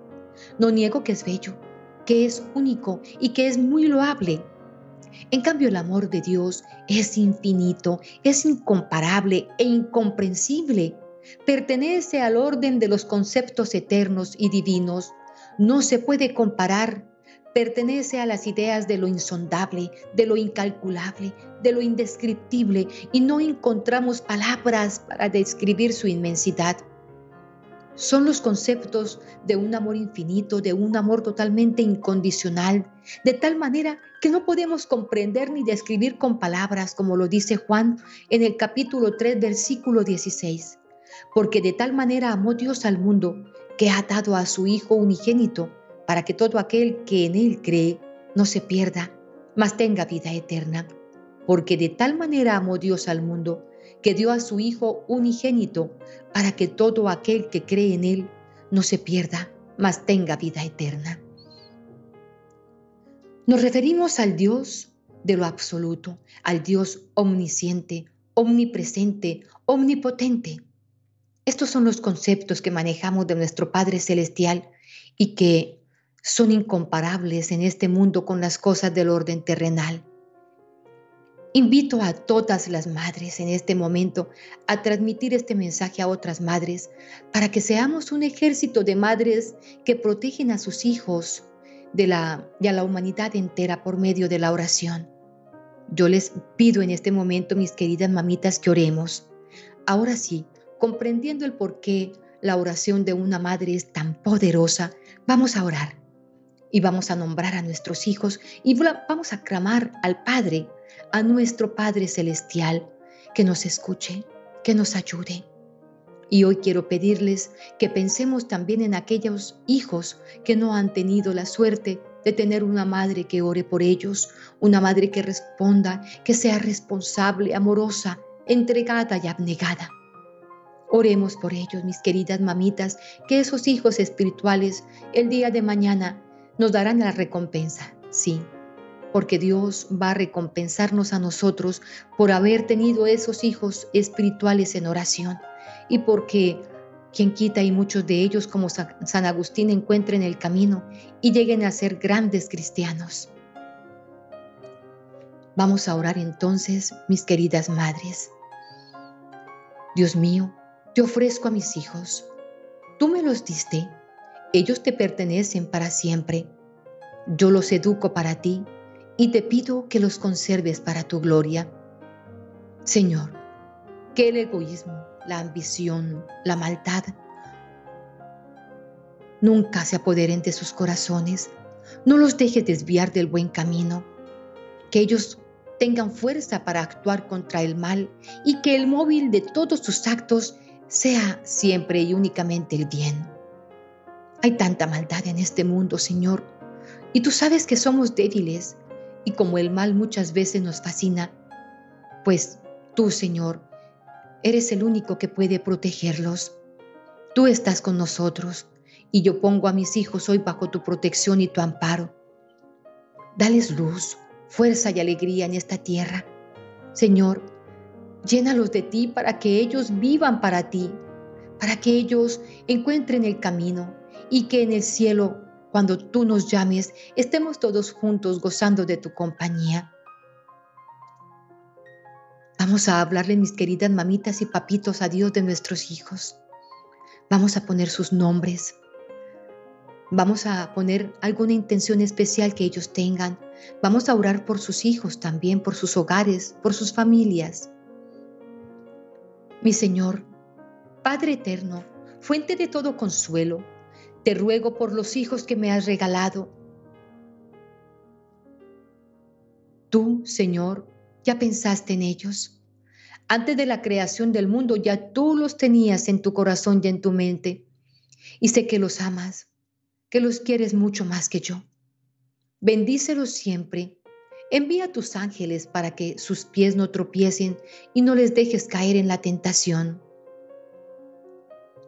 No niego que es bello, que es único y que es muy loable. En cambio, el amor de Dios es infinito, es incomparable e incomprensible. Pertenece al orden de los conceptos eternos y divinos. No se puede comparar. Pertenece a las ideas de lo insondable, de lo incalculable, de lo indescriptible y no encontramos palabras para describir su inmensidad. Son los conceptos de un amor infinito, de un amor totalmente incondicional, de tal manera que no podemos comprender ni describir con palabras, como lo dice Juan en el capítulo 3, versículo 16. Porque de tal manera amó Dios al mundo que ha dado a su Hijo unigénito, para que todo aquel que en Él cree no se pierda, mas tenga vida eterna. Porque de tal manera amó Dios al mundo que dio a su Hijo unigénito, para que todo aquel que cree en Él no se pierda, mas tenga vida eterna. Nos referimos al Dios de lo absoluto, al Dios omnisciente, omnipresente, omnipotente. Estos son los conceptos que manejamos de nuestro Padre Celestial y que son incomparables en este mundo con las cosas del orden terrenal. Invito a todas las madres en este momento a transmitir este mensaje a otras madres para que seamos un ejército de madres que protegen a sus hijos de la, y a la humanidad entera por medio de la oración. Yo les pido en este momento, mis queridas mamitas, que oremos. Ahora sí, comprendiendo el por qué la oración de una madre es tan poderosa, vamos a orar y vamos a nombrar a nuestros hijos y vamos a clamar al Padre a nuestro Padre Celestial que nos escuche, que nos ayude. Y hoy quiero pedirles que pensemos también en aquellos hijos que no han tenido la suerte de tener una madre que ore por ellos, una madre que responda, que sea responsable, amorosa, entregada y abnegada. Oremos por ellos, mis queridas mamitas, que esos hijos espirituales el día de mañana nos darán la recompensa, sí, porque Dios va a recompensarnos a nosotros por haber tenido esos hijos espirituales en oración y porque quien quita y muchos de ellos como San Agustín encuentren el camino y lleguen a ser grandes cristianos. Vamos a orar entonces, mis queridas madres. Dios mío, te ofrezco a mis hijos. Tú me los diste. Ellos te pertenecen para siempre. Yo los educo para ti y te pido que los conserves para tu gloria. Señor, que el egoísmo, la ambición, la maldad nunca se apoderen de sus corazones. No los dejes desviar del buen camino. Que ellos tengan fuerza para actuar contra el mal y que el móvil de todos sus actos sea siempre y únicamente el bien. Hay tanta maldad en este mundo, Señor, y tú sabes que somos débiles y como el mal muchas veces nos fascina, pues tú, Señor, eres el único que puede protegerlos. Tú estás con nosotros y yo pongo a mis hijos hoy bajo tu protección y tu amparo. Dales luz, fuerza y alegría en esta tierra. Señor, llénalos de ti para que ellos vivan para ti, para que ellos encuentren el camino y que en el cielo cuando tú nos llames, estemos todos juntos gozando de tu compañía. Vamos a hablarle, mis queridas mamitas y papitos, a Dios de nuestros hijos. Vamos a poner sus nombres. Vamos a poner alguna intención especial que ellos tengan. Vamos a orar por sus hijos también, por sus hogares, por sus familias. Mi Señor, Padre eterno, fuente de todo consuelo, te ruego por los hijos que me has regalado. Tú, Señor, ya pensaste en ellos. Antes de la creación del mundo ya tú los tenías en tu corazón y en tu mente. Y sé que los amas, que los quieres mucho más que yo. Bendícelos siempre. Envía a tus ángeles para que sus pies no tropiecen y no les dejes caer en la tentación.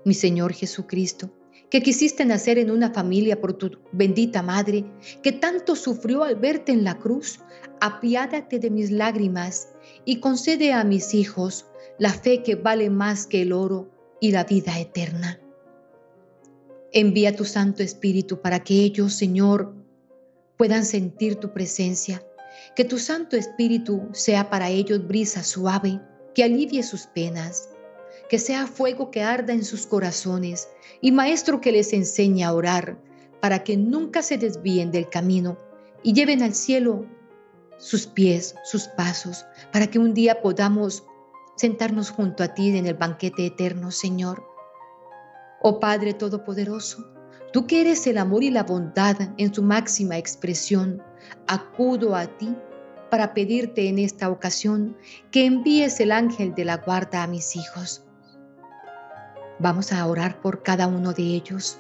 Mi Señor Jesucristo, que quisiste nacer en una familia por tu bendita madre, que tanto sufrió al verte en la cruz, apiádate de mis lágrimas y concede a mis hijos la fe que vale más que el oro y la vida eterna. Envía tu Santo Espíritu para que ellos, Señor, puedan sentir tu presencia, que tu Santo Espíritu sea para ellos brisa suave, que alivie sus penas, que sea fuego que arda en sus corazones y maestro que les enseñe a orar para que nunca se desvíen del camino y lleven al cielo sus pies, sus pasos, para que un día podamos sentarnos junto a ti en el banquete eterno, Señor. Oh Padre Todopoderoso, tú que eres el amor y la bondad en su máxima expresión, acudo a ti para pedirte en esta ocasión que envíes el ángel de la guarda a mis hijos Vamos a orar por cada uno de ellos.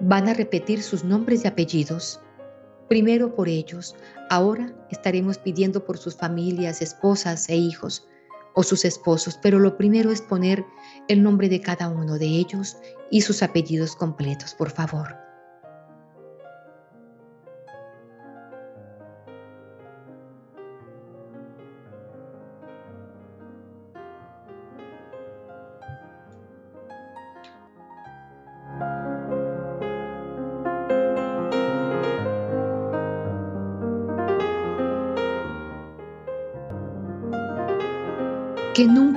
Van a repetir sus nombres y apellidos. Primero por ellos. Ahora estaremos pidiendo por sus familias, esposas e hijos o sus esposos, pero lo primero es poner el nombre de cada uno de ellos y sus apellidos completos, por favor.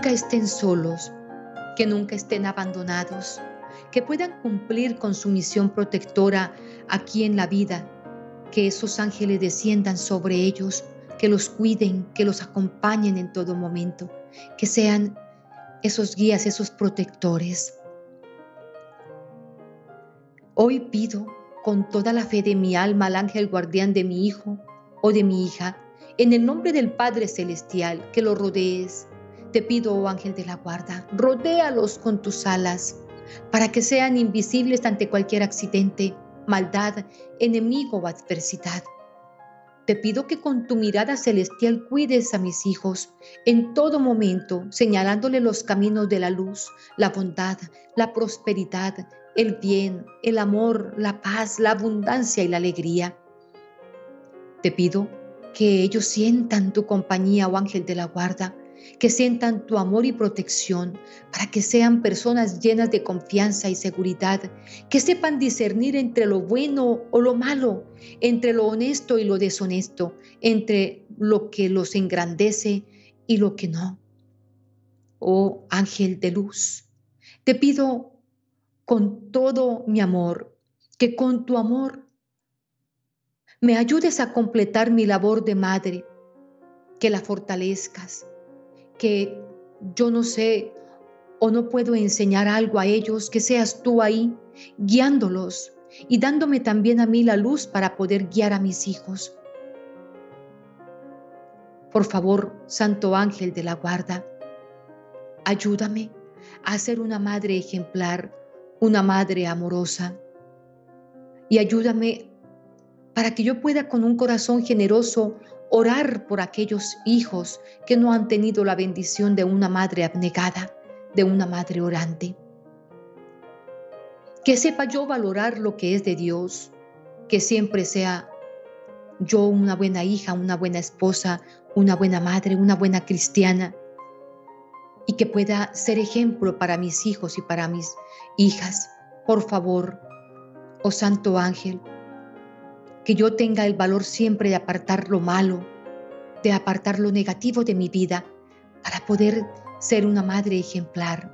Nunca estén solos, que nunca estén abandonados, que puedan cumplir con su misión protectora aquí en la vida, que esos ángeles desciendan sobre ellos, que los cuiden, que los acompañen en todo momento, que sean esos guías, esos protectores. Hoy pido con toda la fe de mi alma al ángel guardián de mi hijo o de mi hija, en el nombre del Padre Celestial, que lo rodees, te pido, oh ángel de la guarda, rodéalos con tus alas para que sean invisibles ante cualquier accidente, maldad, enemigo o adversidad. te pido que con tu mirada celestial cuides a mis hijos en todo momento, señalándole los caminos de la luz, la bondad, la prosperidad, el bien, el amor, la paz, la abundancia y la alegría. Te pido que ellos sientan tu compañía, oh ángel de la guarda, que sientan tu amor y protección, para que sean personas llenas de confianza y seguridad, que sepan discernir entre lo bueno o lo malo, entre lo honesto y lo deshonesto, entre lo que los engrandece y lo que no. Oh ángel de luz, te pido con todo mi amor que con tu amor me ayudes a completar mi labor de madre, que la fortalezcas, que yo no sé o no puedo enseñar algo a ellos, que seas tú ahí guiándolos y dándome también a mí la luz para poder guiar a mis hijos. Por favor, Santo Ángel de la Guarda, ayúdame a ser una madre ejemplar, una madre amorosa, y ayúdame para que yo pueda con un corazón generoso orar por aquellos hijos que no han tenido la bendición de una madre abnegada, de una madre orante. Que sepa yo valorar lo que es de Dios, que siempre sea yo una buena hija, una buena esposa, una buena madre, una buena cristiana, y que pueda ser ejemplo para mis hijos y para mis hijas. Por favor, oh Santo Ángel, que yo tenga el valor siempre de apartar lo malo, de apartar lo negativo de mi vida para poder ser una madre ejemplar.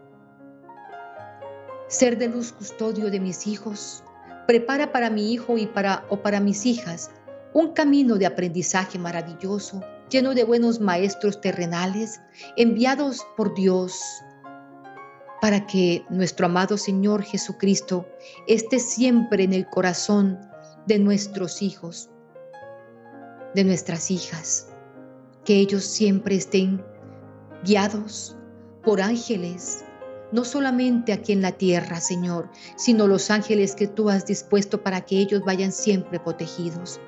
Ser de luz custodio de mis hijos, prepara para mi hijo y para o para mis hijas un camino de aprendizaje maravilloso, lleno de buenos maestros terrenales enviados por Dios para que nuestro amado Señor Jesucristo esté siempre en el corazón de nuestros hijos, de nuestras hijas, que ellos siempre estén guiados por ángeles, no solamente aquí en la tierra, Señor, sino los ángeles que tú has dispuesto para que ellos vayan siempre protegidos.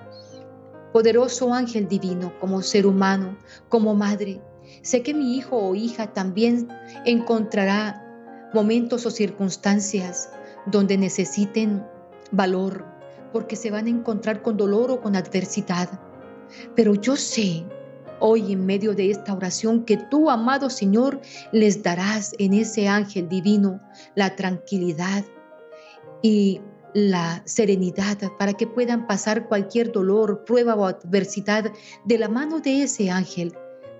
Poderoso ángel divino, como ser humano, como madre, sé que mi hijo o hija también encontrará momentos o circunstancias donde necesiten valor, porque se van a encontrar con dolor o con adversidad. Pero yo sé hoy en medio de esta oración que tú, amado Señor, les darás en ese ángel divino la tranquilidad y la serenidad para que puedan pasar cualquier dolor, prueba o adversidad de la mano de ese ángel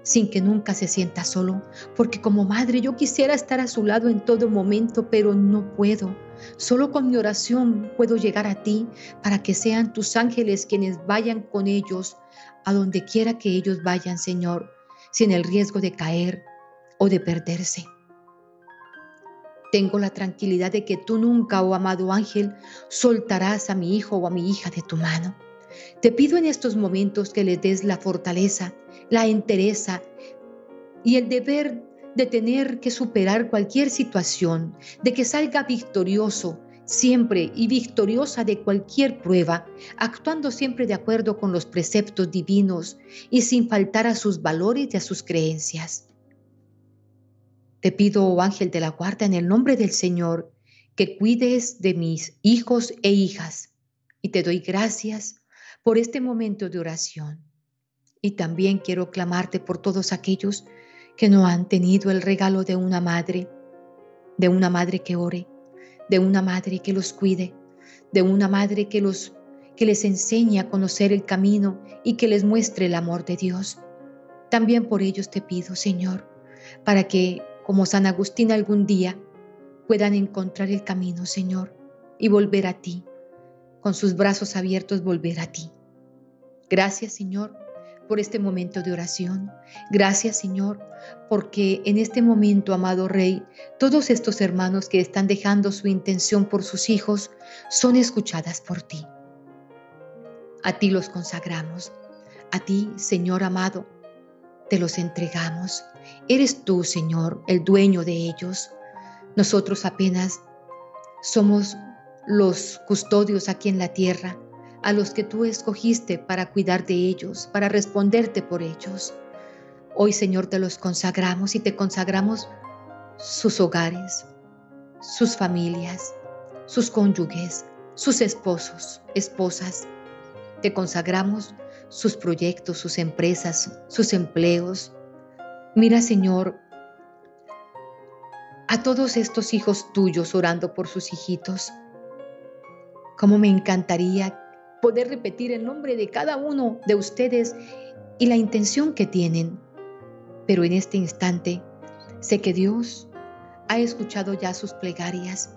sin que nunca se sienta solo, porque como madre yo quisiera estar a su lado en todo momento, pero no puedo. Solo con mi oración puedo llegar a ti para que sean tus ángeles quienes vayan con ellos a donde quiera que ellos vayan, Señor, sin el riesgo de caer o de perderse. Tengo la tranquilidad de que tú nunca, oh amado ángel, soltarás a mi hijo o a mi hija de tu mano. Te pido en estos momentos que le des la fortaleza, la entereza y el deber de tener que superar cualquier situación, de que salga victorioso siempre y victoriosa de cualquier prueba, actuando siempre de acuerdo con los preceptos divinos y sin faltar a sus valores y a sus creencias. Te pido, oh ángel de la guarda, en el nombre del Señor, que cuides de mis hijos e hijas, y te doy gracias por este momento de oración. Y también quiero clamarte por todos aquellos que no han tenido el regalo de una madre, de una madre que ore, de una madre que los cuide, de una madre que los que les enseñe a conocer el camino y que les muestre el amor de Dios. También por ellos te pido, Señor, para que, como San Agustín algún día, puedan encontrar el camino, Señor, y volver a ti, con sus brazos abiertos volver a ti. Gracias, Señor, por este momento de oración. Gracias, Señor, porque en este momento, amado Rey, todos estos hermanos que están dejando su intención por sus hijos son escuchadas por ti. A ti los consagramos. A ti, Señor amado, te los entregamos. Eres tú, Señor, el dueño de ellos. Nosotros apenas somos los custodios aquí en la tierra a los que tú escogiste para cuidar de ellos, para responderte por ellos. Hoy, Señor, te los consagramos y te consagramos sus hogares, sus familias, sus cónyuges, sus esposos, esposas. Te consagramos sus proyectos, sus empresas, sus empleos. Mira, Señor, a todos estos hijos tuyos orando por sus hijitos. Cómo me encantaría poder repetir el nombre de cada uno de ustedes y la intención que tienen. Pero en este instante sé que Dios ha escuchado ya sus plegarias,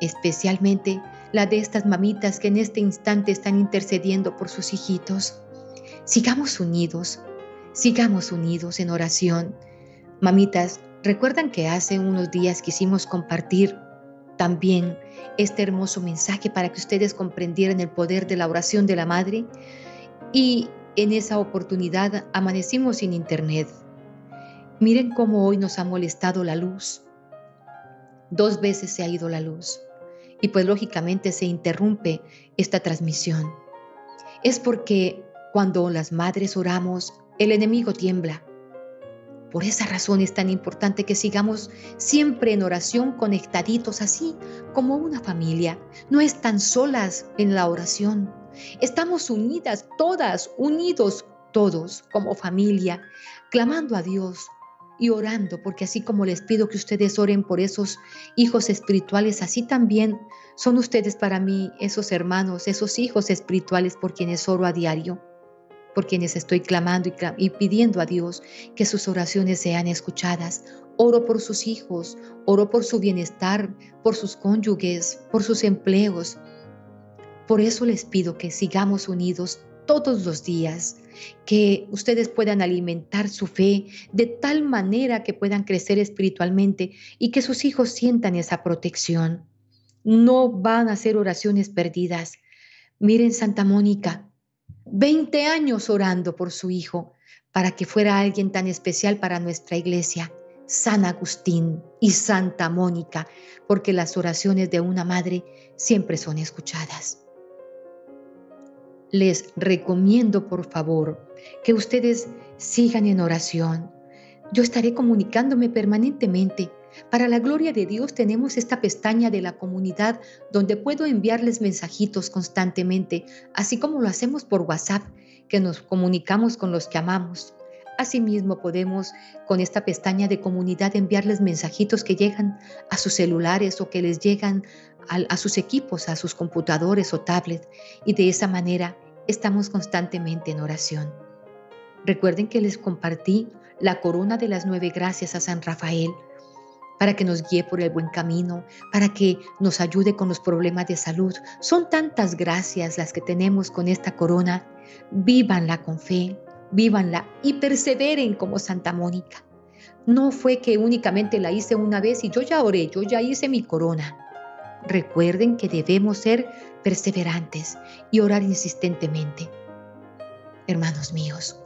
especialmente la de estas mamitas que en este instante están intercediendo por sus hijitos. Sigamos unidos, sigamos unidos en oración. Mamitas, recuerdan que hace unos días quisimos compartir también este hermoso mensaje para que ustedes comprendieran el poder de la oración de la Madre y en esa oportunidad amanecimos sin internet. Miren cómo hoy nos ha molestado la luz. Dos veces se ha ido la luz y pues lógicamente se interrumpe esta transmisión. Es porque cuando las madres oramos, el enemigo tiembla. Por esa razón es tan importante que sigamos siempre en oración conectaditos así como una familia. No están solas en la oración. Estamos unidas todas, unidos todos como familia, clamando a Dios y orando, porque así como les pido que ustedes oren por esos hijos espirituales, así también son ustedes para mí esos hermanos, esos hijos espirituales por quienes oro a diario, por quienes estoy clamando y, pidiendo a Dios que sus oraciones sean escuchadas. Oro por sus hijos, oro por su bienestar, por sus cónyuges, por sus empleos. Por eso les pido que sigamos unidos todos los días, que ustedes puedan alimentar su fe de tal manera que puedan crecer espiritualmente y que sus hijos sientan esa protección. No van a ser oraciones perdidas. Miren Santa Mónica, 20 años orando por su hijo para que fuera alguien tan especial para nuestra iglesia. San Agustín y Santa Mónica, porque las oraciones de una madre siempre son escuchadas les recomiendo por favor que ustedes sigan en oración. Yo estaré comunicándome permanentemente. Para la gloria de Dios tenemos esta pestaña de la comunidad donde puedo enviarles mensajitos constantemente, así como lo hacemos por WhatsApp, que nos comunicamos con los que amamos. Asimismo podemos con esta pestaña de comunidad enviarles mensajitos que llegan a sus celulares o que les llegan a, sus equipos, a sus computadores o tablets y de esa manera estamos constantemente en oración. Recuerden que les compartí la corona de las nueve gracias a San Rafael para que nos guíe por el buen camino, para que nos ayude con los problemas de salud. Son tantas gracias las que tenemos con esta corona. Vívanla con fe, vívanla y perseveren como Santa Mónica. No fue que únicamente la hice una vez y yo ya oré, yo ya hice mi corona. Recuerden que debemos ser perseverantes y orar insistentemente. Hermanos míos,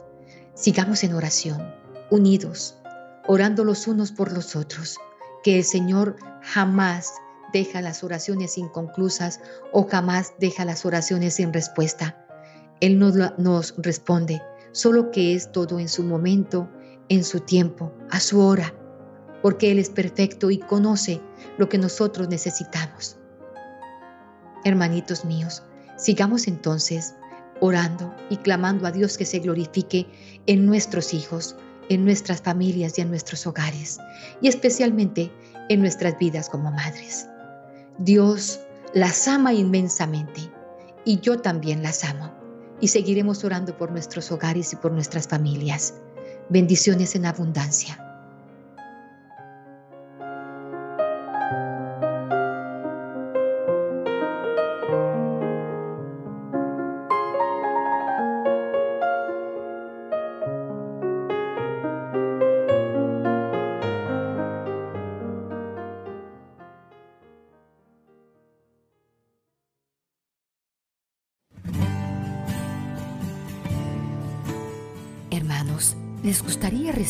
sigamos en oración, unidos, orando los unos por los otros, que el Señor jamás deja las oraciones inconclusas o jamás deja las oraciones sin respuesta. Él nos, nos responde, solo que es todo en su momento, en su tiempo, a su hora, porque Él es perfecto y conoce lo que nosotros necesitamos. Hermanitos míos, sigamos entonces orando y clamando a Dios que se glorifique en nuestros hijos, en nuestras familias y en nuestros hogares, y especialmente en nuestras vidas como madres. Dios las ama inmensamente y yo también las amo, y seguiremos orando por nuestros hogares y por nuestras familias. Bendiciones en abundancia.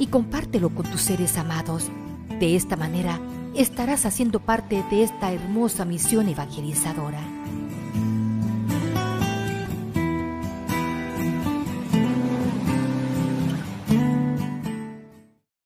y compártelo con tus seres amados. De esta manera, estarás haciendo parte de esta hermosa misión evangelizadora.